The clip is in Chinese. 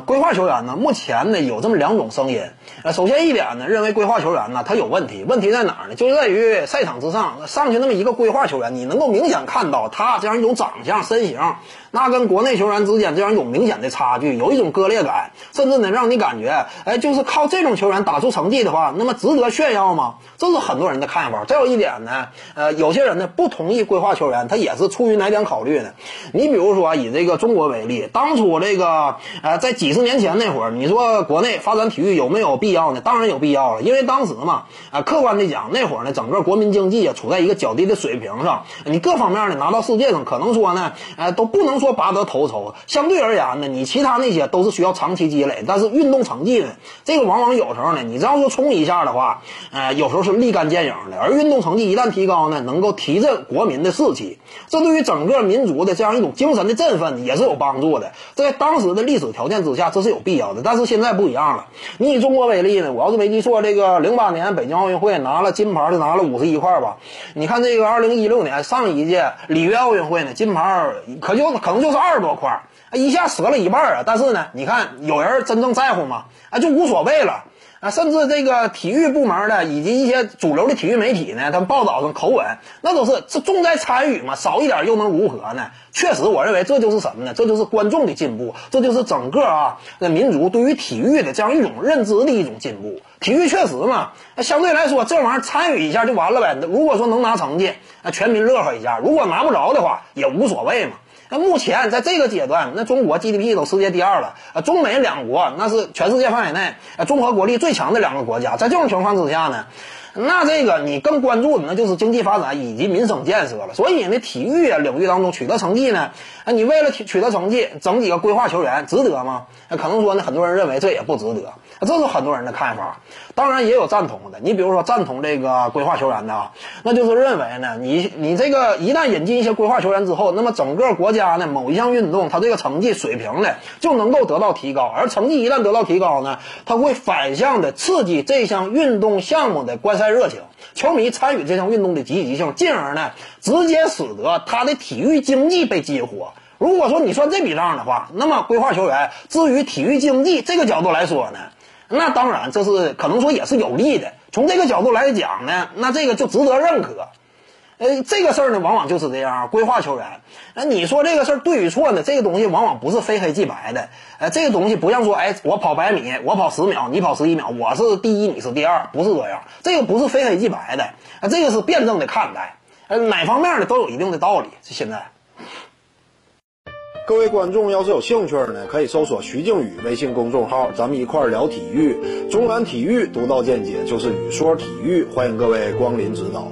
规划球员呢，目前呢有这么两种声音。呃，首先一点呢，认为规划球员呢他有问题，问题在哪儿呢？就是在于赛场之上上去那么一个规划球员，你能够明显看到他这样一种长相、身形，那跟国内球员之间这样一种明显的差距，有一种割裂感，甚至呢让你感觉，哎，就是靠这种球员打出成绩的话，那么值得炫耀吗？这是很多人的看法。再有一点呢，呃，有些人呢不同意规划球员，他也是出于哪点考虑呢？你比如说以这个中国为例，当初这个呃在。几十年前那会儿，你说国内发展体育有没有必要呢？当然有必要了，因为当时嘛，啊，客观的讲，那会儿呢，整个国民经济啊处在一个较低的水平上，你各方面呢拿到世界上，可能说呢，呃，都不能说拔得头筹。相对而言呢，你其他那些都是需要长期积累，但是运动成绩呢，这个往往有时候呢，你只要说冲一下的话，呃，有时候是立竿见影的。而运动成绩一旦提高呢，能够提振国民的士气，这对于整个民族的这样一种精神的振奋也是有帮助的。在当时的历史条件之下，这是有必要的，但是现在不一样了。你以中国为例呢，我要是没记错，这个零八年北京奥运会拿了金牌的拿了五十一块吧？你看这个二零一六年上一届里约奥运会呢，金牌可就可能就是二十多块，一下折了一半啊！但是呢，你看有人真正在乎吗？啊，就无所谓了。啊，甚至这个体育部门的以及一些主流的体育媒体呢，他们报道上口吻，那都是这重在参与嘛，少一点又能如何呢？确实，我认为这就是什么呢？这就是观众的进步，这就是整个啊那民族对于体育的这样一种认知的一种进步。体育确实嘛，那相对来说这玩意儿参与一下就完了呗。如果说能拿成绩，那全民乐呵一下；如果拿不着的话，也无所谓嘛。那目前在这个阶段，那中国 GDP 都世界第二了，啊，中美两国那是全世界范围内综合国力最强的两个国家。在这种情况之下呢，那这个你更关注的那就是经济发展以及民生建设了。所以呢，体育领域当中取得成绩呢，啊，你为了取得成绩整几个规划球员值得吗？那可能说呢，很多人认为这也不值得，这是很多人的看法。当然也有赞同的，你比如说赞同这个规划球员的啊，那就是认为呢，你你这个一旦引进一些规划球员之后，那么整个国家呢某一项运动它这个成绩水平呢就能够得到提高，而成绩一旦得到提高呢，它会反向的刺激这项运动项目的观赛热情，球迷参与这项运动的积极性，进而呢直接使得他的体育经济被激活。如果说你算这笔账的话，那么规划球员至于体育经济这个角度来说呢？那当然，这是可能说也是有利的。从这个角度来讲呢，那这个就值得认可。呃，这个事儿呢，往往就是这样啊。规划球员，那你说这个事儿对与错呢？这个东西往往不是非黑即白的。呃，这个东西不像说，哎，我跑百米，我跑十秒，你跑十一秒，我是第一，你是第二，不是这样。这个不是非黑即白的，啊，这个是辩证的看待。呃，哪方面的都有一定的道理。现在。各位观众要是有兴趣呢，可以搜索徐静宇微信公众号，咱们一块儿聊体育。中南体育独到见解就是语说体育，欢迎各位光临指导。